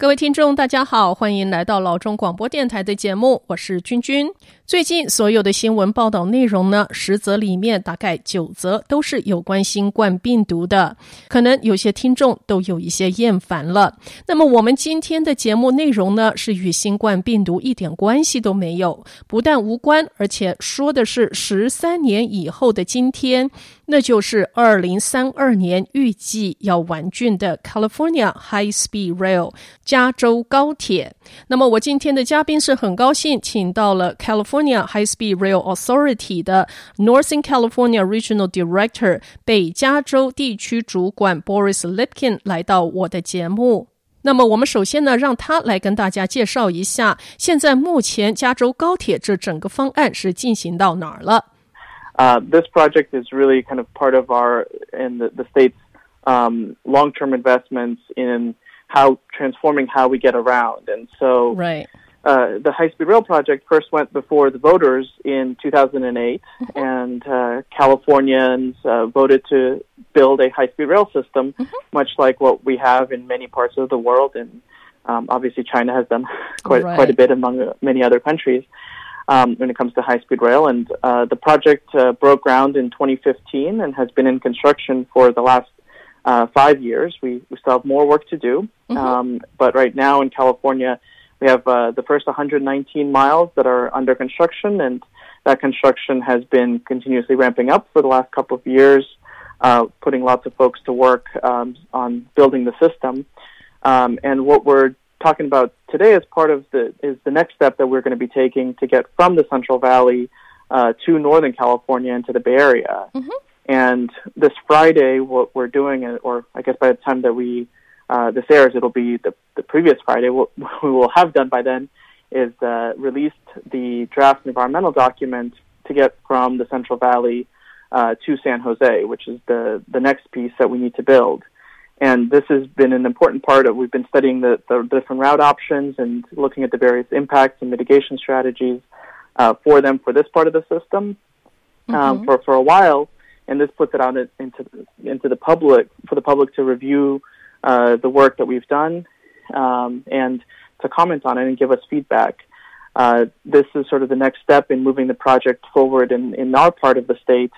各位听众，大家好，欢迎来到老中广播电台的节目，我是君君。最近所有的新闻报道内容呢，十则里面大概九则都是有关新冠病毒的，可能有些听众都有一些厌烦了。那么我们今天的节目内容呢，是与新冠病毒一点关系都没有，不但无关，而且说的是十三年以后的今天，那就是二零三二年预计要完竣的 California High Speed Rail。加州高铁。那么我今天的嘉宾是很高兴，请到了 California High Speed Rail Authority 的 Northern California Regional Director 北加州地区主管 Boris Lipkin 来到我的节目。那么我们首先呢，让他来跟大家介绍一下，现在目前加州高铁这整个方案是进行到哪儿了？Uh, this project is really kind of part of our in the, the state's um, long-term investments in how transforming how we get around. And so, right. Uh, the High Speed Rail project first went before the voters in 2008, mm-hmm. and uh, Californians uh, voted to build a high speed rail system, mm-hmm. much like what we have in many parts of the world. And um, obviously, China has done quite right. quite a bit among many other countries. Um, when it comes to high speed rail, and uh, the project uh, broke ground in 2015 and has been in construction for the last uh, five years. We, we still have more work to do. Mm-hmm. Um, but right now in California, we have uh, the first 119 miles that are under construction, and that construction has been continuously ramping up for the last couple of years, uh, putting lots of folks to work um, on building the system. Um, and what we're talking about today is part of the is the next step that we're going to be taking to get from the Central Valley uh, to Northern California into the Bay Area. Mm-hmm. And this Friday, what we're doing, or I guess by the time that we uh, this airs, it'll be the, the previous Friday. What we will have done by then is uh, released the draft environmental document to get from the Central Valley uh, to San Jose, which is the the next piece that we need to build. And this has been an important part of. We've been studying the, the different route options and looking at the various impacts and mitigation strategies uh, for them for this part of the system um, mm-hmm. for for a while and this puts it out into into the public for the public to review uh, the work that we've done um, and to comment on it and give us feedback. Uh, this is sort of the next step in moving the project forward in, in our part of the state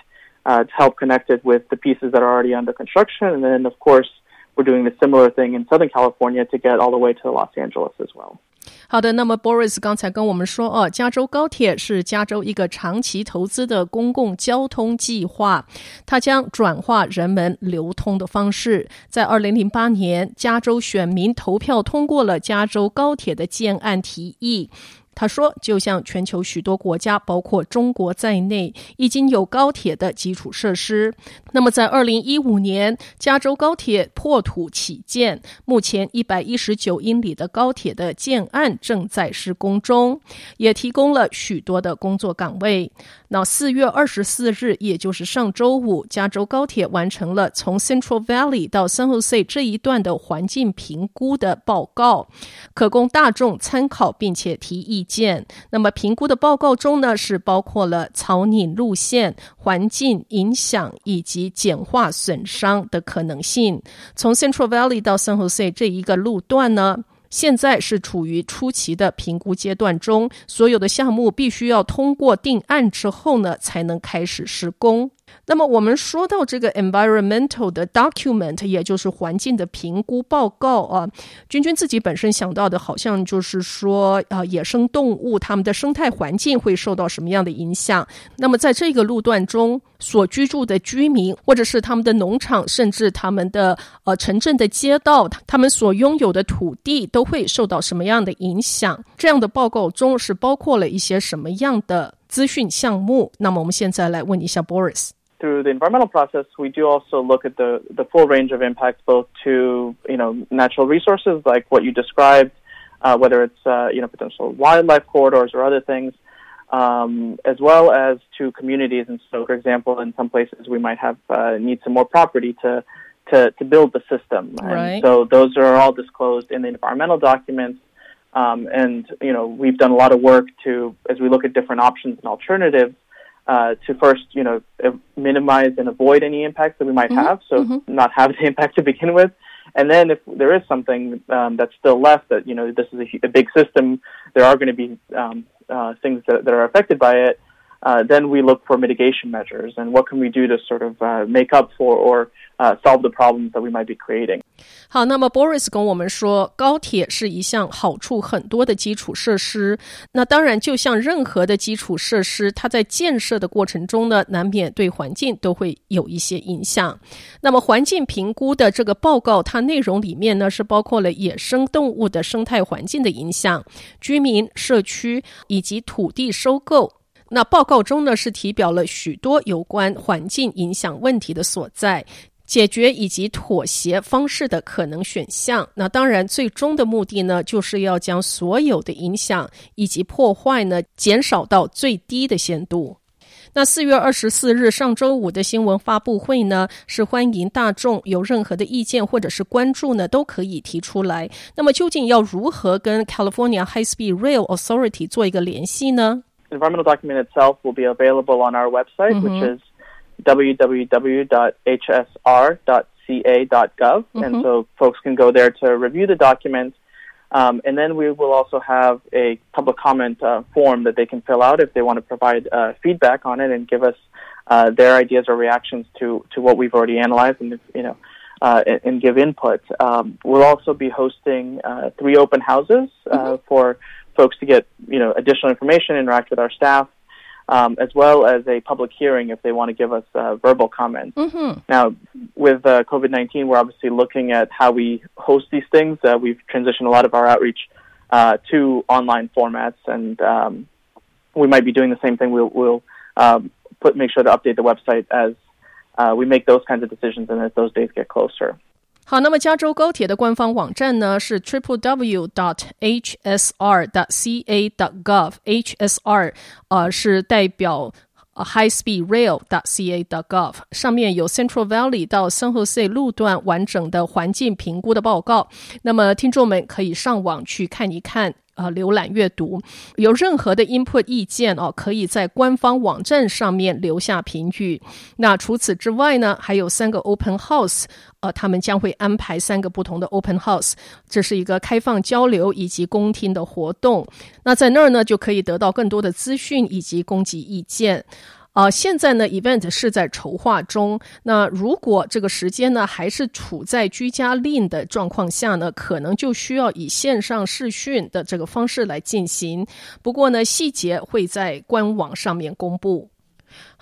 uh, to help connect it with the pieces that are already under construction. And then, of course, we're doing the similar thing in Southern California to get all the way to Los Angeles as well. 好的，那么 Boris 刚才跟我们说，哦，加州高铁是加州一个长期投资的公共交通计划，它将转化人们流通的方式。在二零零八年，加州选民投票通过了加州高铁的建案提议。他说：“就像全球许多国家，包括中国在内，已经有高铁的基础设施。那么，在二零一五年，加州高铁破土起建，目前一百一十九英里的高铁的建案正在施工中，也提供了许多的工作岗位。那四月二十四日，也就是上周五，加州高铁完成了从 Central Valley 到 San Jose 这一段的环境评估的报告，可供大众参考，并且提意见，那么评估的报告中呢，是包括了草拟路线、环境影响以及简化损伤的可能性。从 Central Valley 到 San Jose 这一个路段呢，现在是处于初期的评估阶段中，所有的项目必须要通过定案之后呢，才能开始施工。那么我们说到这个 environmental 的 document，也就是环境的评估报告啊，君君自己本身想到的，好像就是说啊，野生动物它们的生态环境会受到什么样的影响？那么在这个路段中所居住的居民，或者是他们的农场，甚至他们的呃城镇的街道，他们所拥有的土地都会受到什么样的影响？这样的报告中是包括了一些什么样的资讯项目？那么我们现在来问一下 Boris。Through the environmental process, we do also look at the, the full range of impacts, both to you know natural resources like what you described, uh, whether it's uh, you know potential wildlife corridors or other things, um, as well as to communities. And so, for example, in some places we might have uh, need some more property to to, to build the system. Right. And so those are all disclosed in the environmental documents. Um, and you know we've done a lot of work to as we look at different options and alternatives uh, to first, you know, minimize and avoid any impacts that we might mm-hmm. have, so mm-hmm. not have the impact to begin with, And then if there is something um, that's still left, that you know this is a, a big system, there are going to be um, uh, things that, that are affected by it. Uh, then we look for mitigation measures and what can we do to sort of uh, make up for or uh, solve the problems that we might be creating. 好，那么 Boris 跟我们说，高铁是一项好处很多的基础设施。那当然，就像任何的基础设施，它在建设的过程中呢，难免对环境都会有一些影响。那么环境评估的这个报告，它内容里面呢是包括了野生动物的生态环境的影响、居民、社区以及土地收购。那报告中呢，是提表了许多有关环境影响问题的所在、解决以及妥协方式的可能选项。那当然，最终的目的呢，就是要将所有的影响以及破坏呢，减少到最低的限度。那四月二十四日上周五的新闻发布会呢，是欢迎大众有任何的意见或者是关注呢，都可以提出来。那么究竟要如何跟 California High Speed Rail Authority 做一个联系呢？environmental document itself will be available on our website, mm-hmm. which is www.hsr.ca.gov. Mm-hmm. And so folks can go there to review the document. Um, and then we will also have a public comment uh, form that they can fill out if they want to provide uh, feedback on it and give us uh, their ideas or reactions to, to what we've already analyzed and, you know, uh, and, give input. Um, we'll also be hosting uh, three open houses uh, mm-hmm. for folks to get you know additional information, interact with our staff, um, as well as a public hearing if they want to give us uh, verbal comments. Mm-hmm. Now, with uh, COVID nineteen, we're obviously looking at how we host these things. Uh, we've transitioned a lot of our outreach uh, to online formats, and um, we might be doing the same thing. We'll, we'll um, put make sure to update the website as uh, we make those kinds of decisions and as those days get closer. 好，那么加州高铁的官方网站呢是 triple w dot h s r dot c a dot gov h s r 呃是代表 high speed rail dot c a dot gov 上面有 Central Valley 到 San Jose 路段完整的环境评估的报告，那么听众们可以上网去看一看。呃，浏览阅读，有任何的 input 意见哦，可以在官方网站上面留下评语。那除此之外呢，还有三个 open house，呃，他们将会安排三个不同的 open house，这是一个开放交流以及公听的活动。那在那儿呢，就可以得到更多的资讯以及供给意见。啊、现在呢，event 是在筹划中。那如果这个时间呢，还是处在居家令的状况下呢，可能就需要以线上视讯的这个方式来进行。不过呢，细节会在官网上面公布。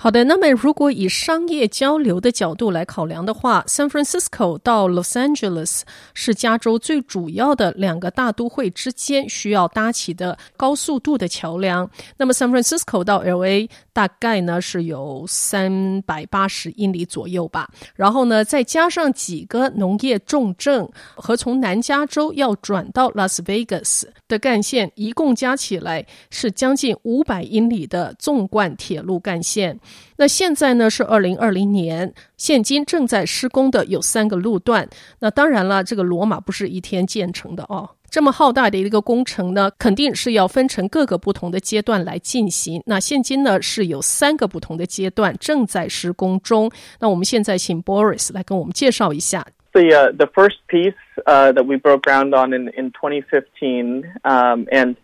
好的，那么如果以商业交流的角度来考量的话，San Francisco 到 Los Angeles 是加州最主要的两个大都会之间需要搭起的高速度的桥梁。那么 San Francisco 到 LA 大概呢是有三百八十英里左右吧。然后呢，再加上几个农业重镇和从南加州要转到 Las Vegas 的干线，一共加起来是将近五百英里的纵贯铁路干线。那现在呢是二零二零年，现今正在施工的有三个路段。那当然了，这个罗马不是一天建成的哦。这么浩大的一个工程呢，肯定是要分成各个不同的阶段来进行。那现今呢是有三个不同的阶段正在施工中。那我们现在请 Boris 来跟我们介绍一下。The uh, the first piece uh, that we broke ground on in in 2015, um, and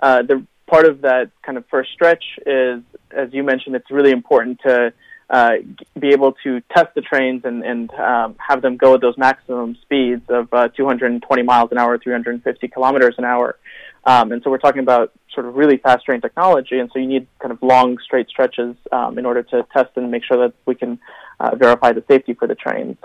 uh, the part of that kind of first stretch is, as you mentioned, it's really important to uh, be able to test the trains and, and um, have them go at those maximum speeds of uh, 220 miles an hour, 350 kilometers an hour. Um, and so we're talking about sort of really fast train technology, and so you need kind of long straight stretches um, in order to test and make sure that we can uh, verify the safety for the trains.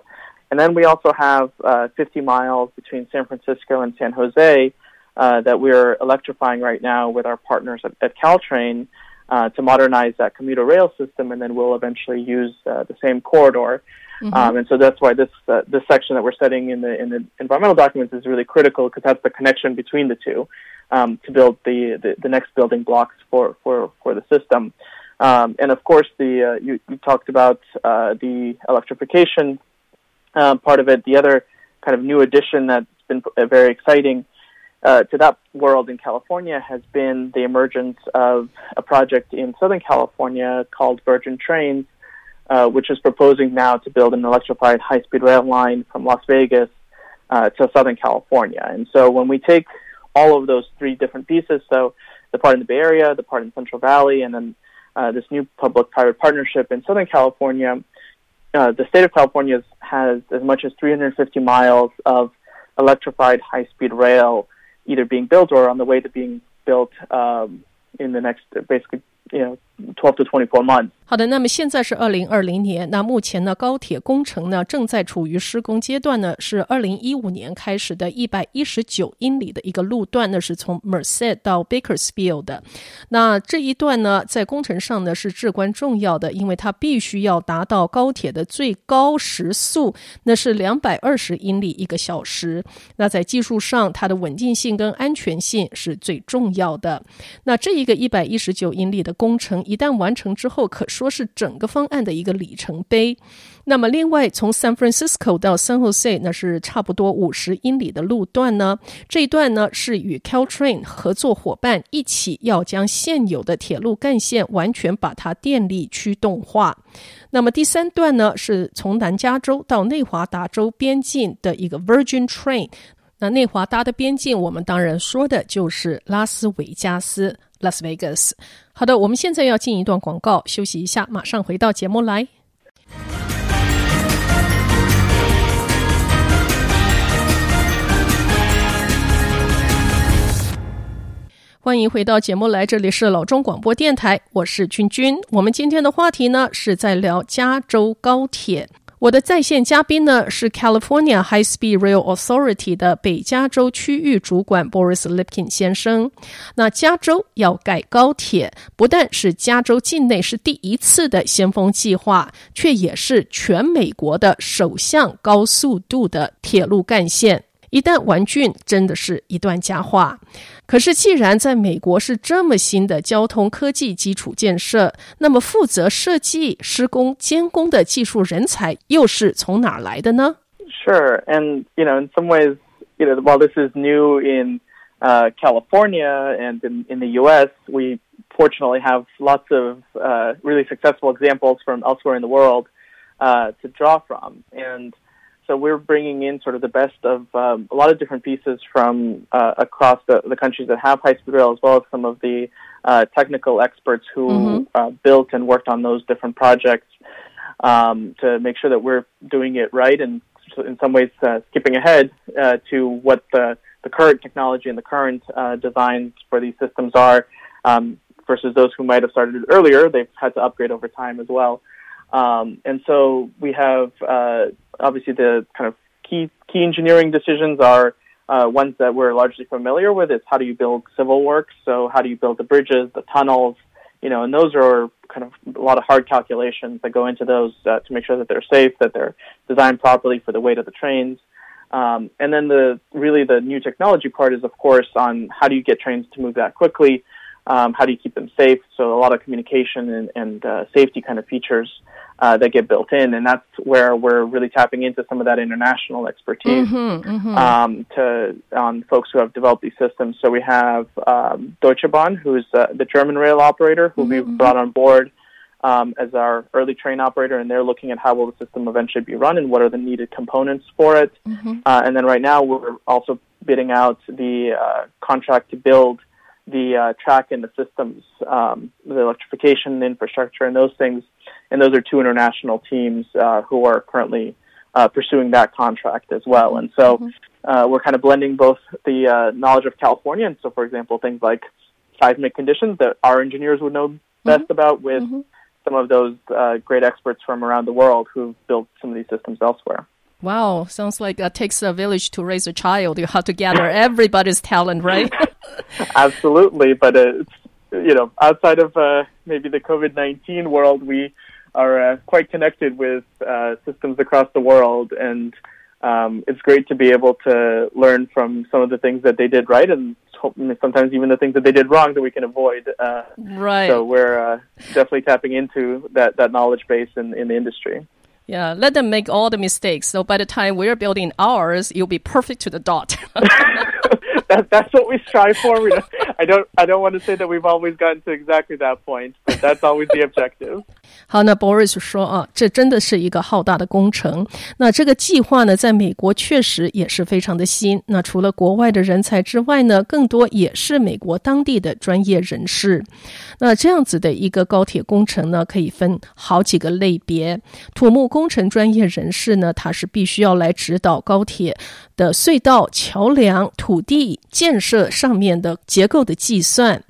And then we also have uh, 50 miles between San Francisco and San Jose, uh, that we're electrifying right now with our partners at, at Caltrain uh, to modernize that commuter rail system, and then we'll eventually use uh, the same corridor. Mm-hmm. Um, and so that's why this uh, this section that we're setting in the in the environmental documents is really critical because that's the connection between the two um, to build the, the, the next building blocks for for for the system. Um, and of course, the uh, you, you talked about uh, the electrification uh, part of it. The other kind of new addition that's been very exciting uh, to that world in California has been the emergence of a project in Southern California called Virgin Trains, uh, which is proposing now to build an electrified high-speed rail line from Las Vegas uh, to Southern California. And so when we take all of those three different pieces, so the part in the Bay Area, the part in Central Valley, and then uh, this new public-private partnership in Southern California, uh, the state of California has as much as 350 miles of electrified high-speed rail either being built or on the way to being built um, in the next basically you know 12 to 24 months. 好的，那么现在是二零二零年，那目前呢，高铁工程呢正在处于施工阶段呢，是二零一五年开始的一百一十九英里的一个路段，那是从 Merced 到 Bakersfield 的。那这一段呢，在工程上呢是至关重要的，因为它必须要达到高铁的最高时速，那是两百二十英里一个小时。那在技术上，它的稳定性跟安全性是最重要的。那这一个一百一十九英里的工程一旦完成之后，可说是整个方案的一个里程碑。那么，另外从 San Francisco 到 San Jose，那是差不多五十英里的路段呢。这一段呢是与 Caltrain 合作伙伴一起要将现有的铁路干线完全把它电力驱动化。那么第三段呢是从南加州到内华达州边境的一个 Virgin Train。那内华达的边境，我们当然说的就是拉斯维加斯 （Las Vegas）。好的，我们现在要进一段广告，休息一下，马上回到节目来。欢迎回到节目来，这里是老中广播电台，我是君君。我们今天的话题呢是在聊加州高铁。我的在线嘉宾呢是 California High Speed Rail Authority 的北加州区域主管 Boris Lipkin 先生。那加州要盖高铁，不但是加州境内是第一次的先锋计划，却也是全美国的首项高速度的铁路干线。一旦完竣，真的是一段佳话。可是，既然在美国是这么新的交通科技基础建设，那么负责设计、施工、监工的技术人才又是从哪儿来的呢？Sure, and you know, in some ways, you know, while this is new in uh, California and in, in the U.S., we fortunately have lots of uh, really successful examples from elsewhere in the world uh, to draw from, and so we're bringing in sort of the best of um, a lot of different pieces from uh, across the, the countries that have high speed rail, as well as some of the uh, technical experts who mm-hmm. uh, built and worked on those different projects um, to make sure that we're doing it right and in some ways uh, skipping ahead uh, to what the, the current technology and the current uh, designs for these systems are um, versus those who might have started earlier. They've had to upgrade over time as well. Um, and so we have uh, obviously the kind of key key engineering decisions are uh, ones that we're largely familiar with. It's how do you build civil works? So how do you build the bridges, the tunnels? You know, and those are kind of a lot of hard calculations that go into those uh, to make sure that they're safe, that they're designed properly for the weight of the trains. Um, and then the really the new technology part is, of course, on how do you get trains to move that quickly um, how do you keep them safe? So a lot of communication and, and uh, safety kind of features uh, that get built in, and that's where we're really tapping into some of that international expertise mm-hmm, mm-hmm. Um, to on folks who have developed these systems. So we have um, Deutsche Bahn, who's uh, the German rail operator, who mm-hmm. we've brought on board. Um, as our early train operator, and they're looking at how will the system eventually be run and what are the needed components for it. Mm-hmm. Uh, and then right now, we're also bidding out the uh, contract to build the uh, track and the systems, um, the electrification, the infrastructure, and those things. And those are two international teams uh, who are currently uh, pursuing that contract as well. And so mm-hmm. Uh, we're kind of blending both the uh, knowledge of California, and so, for example, things like seismic conditions that our engineers would know best mm-hmm. about with mm-hmm. some of those uh, great experts from around the world who've built some of these systems elsewhere. Wow, sounds like it takes a village to raise a child. You have to gather everybody's talent, right? Absolutely, but it's you know outside of uh, maybe the COVID nineteen world, we are uh, quite connected with uh, systems across the world, and um, it's great to be able to learn from some of the things that they did right, and sometimes even the things that they did wrong that we can avoid. Uh, right. So we're uh, definitely tapping into that that knowledge base in in the industry. Yeah, let them make all the mistakes. So by the time we're building ours, you'll be perfect to the dot. that, that's what we strive for. We don't, I don't I don't want to say that we've always gotten to exactly that point, but that's always the objective. 好，那 Boris 说啊，这真的是一个浩大的工程。那这个计划呢，在美国确实也是非常的新。那除了国外的人才之外呢，更多也是美国当地的专业人士。那这样子的一个高铁工程呢，可以分好几个类别。土木工程专业人士呢，他是必须要来指导高铁的隧道、桥梁、土地建设上面的结构的计算。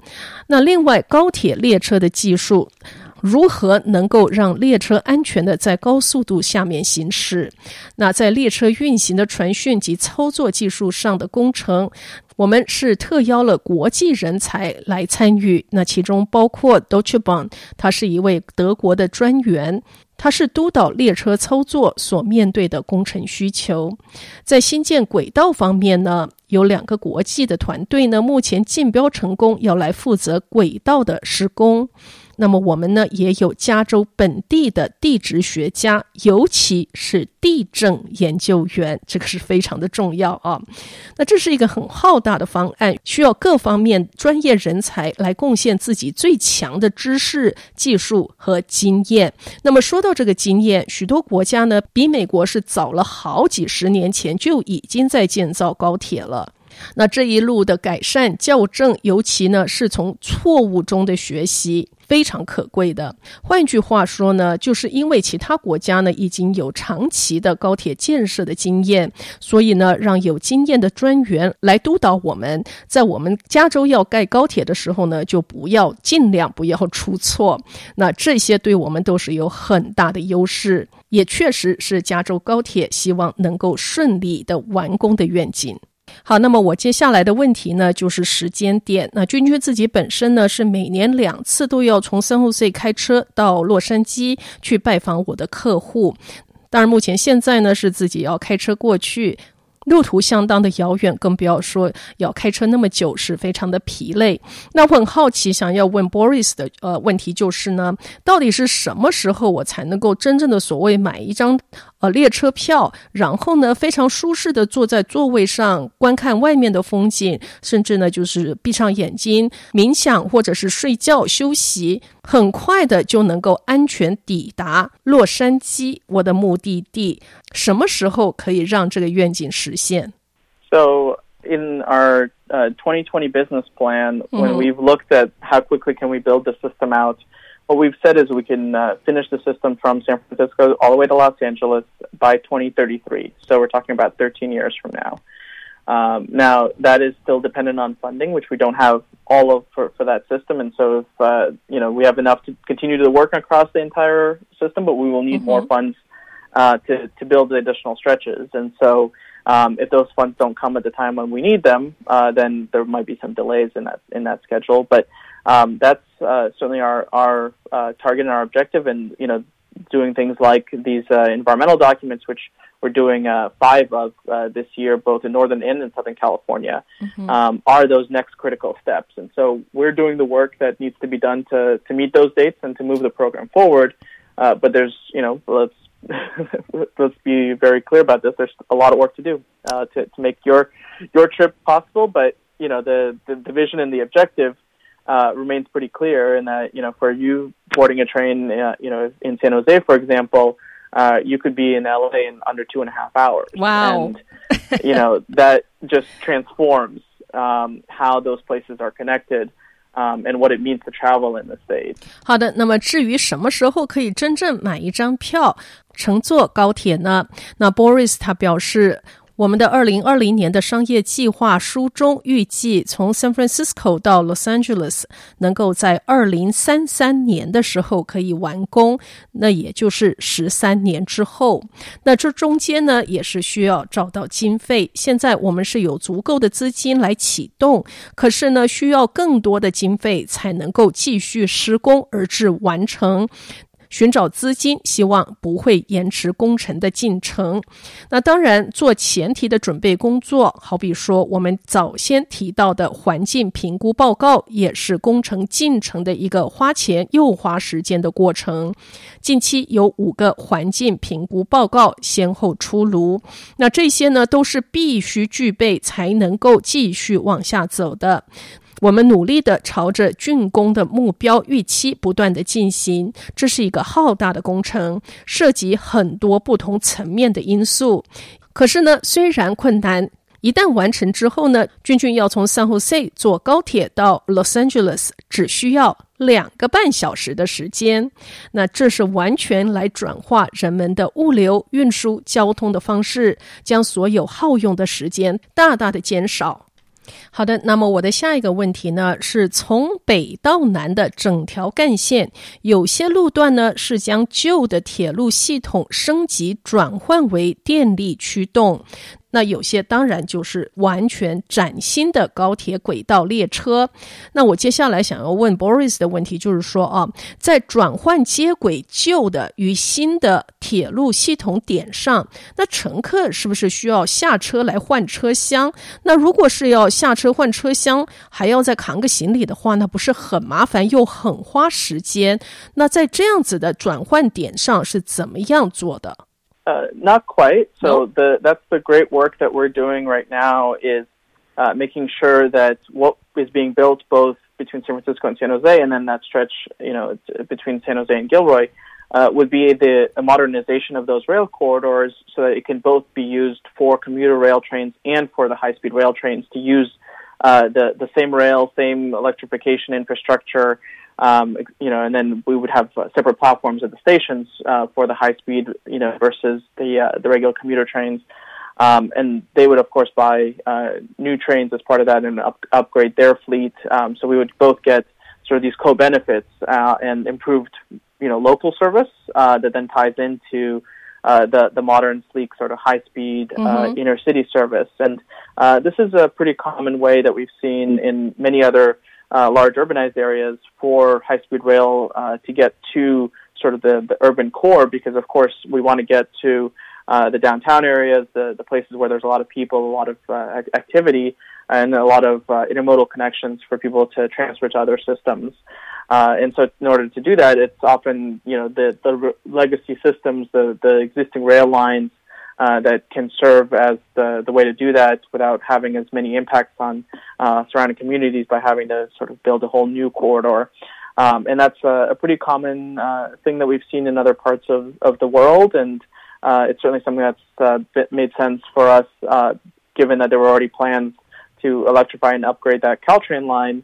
那另外，高铁列车的技术。如何能够让列车安全地在高速度下面行驶？那在列车运行的传讯及操作技术上的工程，我们是特邀了国际人才来参与。那其中包括 Deutsche Bahn，他是一位德国的专员，它是督导列车操作所面对的工程需求。在新建轨道方面呢，有两个国际的团队呢，目前竞标成功，要来负责轨道的施工。那么我们呢，也有加州本地的地质学家，尤其是地震研究员，这个是非常的重要啊。那这是一个很浩大的方案，需要各方面专业人才来贡献自己最强的知识、技术和经验。那么说到这个经验，许多国家呢，比美国是早了好几十年前就已经在建造高铁了。那这一路的改善、校正，尤其呢是从错误中的学习。非常可贵的。换句话说呢，就是因为其他国家呢已经有长期的高铁建设的经验，所以呢，让有经验的专员来督导我们，在我们加州要盖高铁的时候呢，就不要尽量不要出错。那这些对我们都是有很大的优势，也确实是加州高铁希望能够顺利的完工的愿景。好，那么我接下来的问题呢，就是时间点。那君君自己本身呢，是每年两次都要从 San Jose 开车到洛杉矶去拜访我的客户。当然，目前现在呢，是自己要开车过去。路途相当的遥远，更不要说要开车那么久，是非常的疲累。那我很好奇，想要问 Boris 的呃问题就是呢，到底是什么时候我才能够真正的所谓买一张呃列车票，然后呢非常舒适的坐在座位上观看外面的风景，甚至呢就是闭上眼睛冥想或者是睡觉休息，很快的就能够安全抵达洛杉矶，我的目的地。什么时候可以让这个愿景实现？So in our uh, 2020 business plan, mm-hmm. when we've looked at how quickly can we build the system out, what we've said is we can uh, finish the system from San Francisco all the way to Los Angeles by 2033. So we're talking about 13 years from now. Um, now that is still dependent on funding, which we don't have all of for, for that system. And so if, uh, you know, we have enough to continue to work across the entire system, but we will need mm-hmm. more funds uh, to to build the additional stretches. And so, um, if those funds don't come at the time when we need them, uh, then there might be some delays in that in that schedule. But um, that's uh, certainly our our uh, target and our objective. And you know, doing things like these uh, environmental documents, which we're doing uh, five of uh, this year, both in Northern and in Southern California, mm-hmm. um, are those next critical steps. And so we're doing the work that needs to be done to, to meet those dates and to move the program forward. Uh, but there's, you know, let's let's be very clear about this. There's a lot of work to do uh, to to make your your trip possible, but you know the the, the vision and the objective uh, remains pretty clear. In that you know for you boarding a train, uh, you know in San Jose, for example, uh, you could be in LA in under two and a half hours. Wow! And you know that just transforms um, how those places are connected. Um, and what it means to travel in the States. 好的，那么至于什么时候可以真正买一张票乘坐高铁呢？那 Boris 他表示。 我们的二零二零年的商业计划书中预计，从 San Francisco 到 Los Angeles 能够在二零三三年的时候可以完工，那也就是十三年之后。那这中间呢，也是需要找到经费。现在我们是有足够的资金来启动，可是呢，需要更多的经费才能够继续施工而至完成。寻找资金，希望不会延迟工程的进程。那当然，做前提的准备工作，好比说我们早先提到的环境评估报告，也是工程进程的一个花钱又花时间的过程。近期有五个环境评估报告先后出炉，那这些呢都是必须具备才能够继续往下走的。我们努力的朝着竣工的目标预期不断的进行，这是一个浩大的工程，涉及很多不同层面的因素。可是呢，虽然困难，一旦完成之后呢，俊俊要从 San Jose 坐高铁到 Los Angeles 只需要两个半小时的时间。那这是完全来转化人们的物流运输交通的方式，将所有耗用的时间大大的减少。好的，那么我的下一个问题呢，是从北到南的整条干线，有些路段呢是将旧的铁路系统升级转换为电力驱动。那有些当然就是完全崭新的高铁轨道列车。那我接下来想要问 Boris 的问题就是说啊，在转换接轨旧的与新的铁路系统点上，那乘客是不是需要下车来换车厢？那如果是要下车换车厢，还要再扛个行李的话，那不是很麻烦又很花时间？那在这样子的转换点上是怎么样做的？Uh, not quite. So nope. the that's the great work that we're doing right now is uh, making sure that what is being built both between San Francisco and San Jose, and then that stretch, you know, between San Jose and Gilroy, uh, would be the modernization of those rail corridors so that it can both be used for commuter rail trains and for the high-speed rail trains to use uh, the the same rail, same electrification infrastructure, um, you know, and then we would have uh, separate platforms at the stations uh, for the high speed, you know, versus the uh, the regular commuter trains. Um, and they would, of course, buy uh, new trains as part of that and up- upgrade their fleet. Um, so we would both get sort of these co-benefits uh, and improved, you know, local service uh, that then ties into uh, the the modern, sleek, sort of high speed uh, mm-hmm. inner city service. And uh, this is a pretty common way that we've seen in many other uh, large urbanized areas for high speed rail uh, to get to sort of the, the urban core because of course we want to get to uh, the downtown areas, the, the places where there's a lot of people, a lot of uh, activity, and a lot of uh, intermodal connections for people to transfer to other systems. Uh, and so, in order to do that, it's often you know the the legacy systems, the the existing rail lines uh, that can serve as the, the way to do that without having as many impacts on uh, surrounding communities by having to sort of build a whole new corridor. Um, and that's a, a pretty common uh, thing that we've seen in other parts of, of the world, and uh, it's certainly something that's uh, made sense for us, uh, given that there were already plans to electrify and upgrade that Caltrain line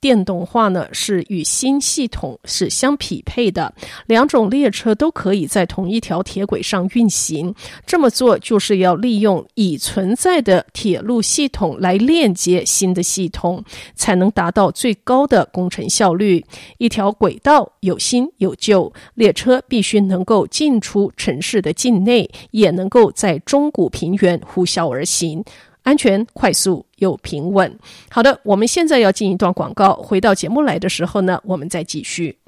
电动化呢是与新系统是相匹配的，两种列车都可以在同一条铁轨上运行。这么做就是要利用已存在的铁路系统来链接新的系统，才能达到最高的工程效率。一条轨道有新有旧，列车必须能够进出城市的境内，也能够在中古平原呼啸而行。安全、快速又平稳。好的，我们现在要进一段广告。回到节目来的时候呢，我们再继续。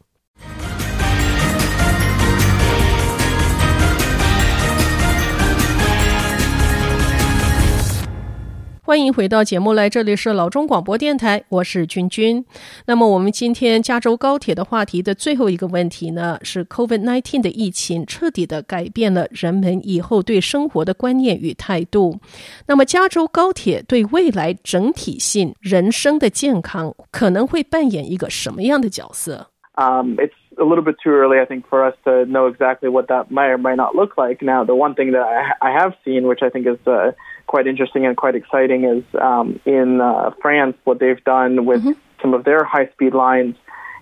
欢迎回到节目来，这里是老中广播电台，我是君君。那么我们今天加州高铁的话题的最后一个问题呢，是 COVID-19 的疫情彻底的改变了人们以后对生活的观念与态度。那么加州高铁对未来整体性人生的健康可能会扮演一个什么样的角色？Um, it's a little bit too early, I think, for us to know exactly what that might or might not look like. Now, the one thing that I, I have seen, which I think is uh, quite interesting and quite exciting is um, in uh, France what they've done with mm-hmm. some of their high speed lines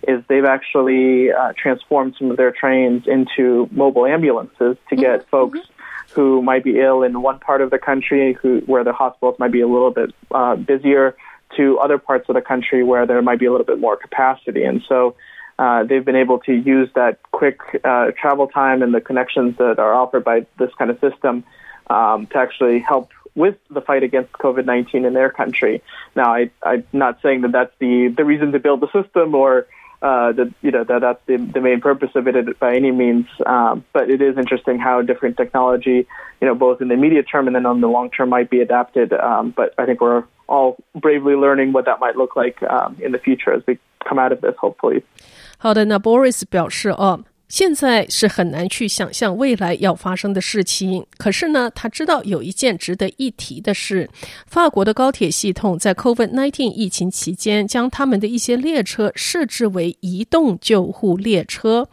is they've actually uh, transformed some of their trains into mobile ambulances to get mm-hmm. folks who might be ill in one part of the country, who where the hospitals might be a little bit uh, busier, to other parts of the country where there might be a little bit more capacity. And so uh, they've been able to use that quick uh, travel time and the connections that are offered by this kind of system um, to actually help with the fight against COVID 19 in their country. Now, I, I'm not saying that that's the, the reason to build the system or uh, that you know that that's the, the main purpose of it by any means. Um, but it is interesting how different technology, you know, both in the immediate term and then on the long term, might be adapted. Um, but I think we're all bravely learning what that might look like um, in the future as we come out of this, hopefully. 好的，那 Boris 表示哦。 现在是很难去想象未来要发生的事情。可是呢，他知道有一件值得一提的是，法国的高铁系统在 COVID-19 疫情期间，将他们的一些列车设置为移动救护列车。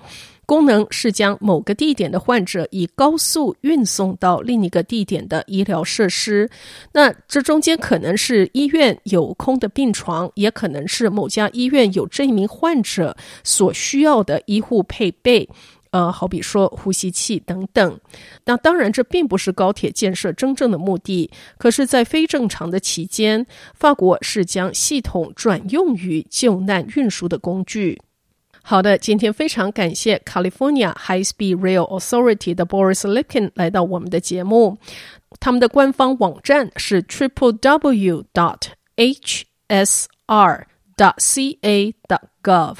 功能是将某个地点的患者以高速运送到另一个地点的医疗设施。那这中间可能是医院有空的病床，也可能是某家医院有这一名患者所需要的医护配备，呃，好比说呼吸器等等。那当然，这并不是高铁建设真正的目的。可是，在非正常的期间，法国是将系统转用于救难运输的工具。好的，今天非常感谢 California High Speed Rail Authority 的 Boris Lipkin 来到我们的节目。他们的官方网站是 triple w dot h s r dot c a dot gov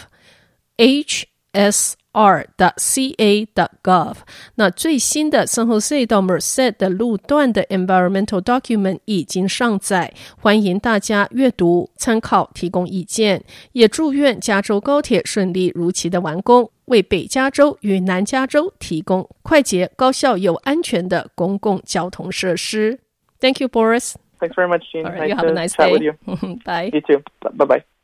h s r.ca.gov。那最新的 San Jose 到 Merced 的路段的 Environmental Document 已经上载，欢迎大家阅读、参考、提供意见。也祝愿加州高铁顺利如期的完工，为北加州与南加州提供快捷、高效又安全的公共交通设施。Thank you, Boris. Thanks very much, Jean. All right, nice you have a nice day. With you. Bye. You too. Bye bye.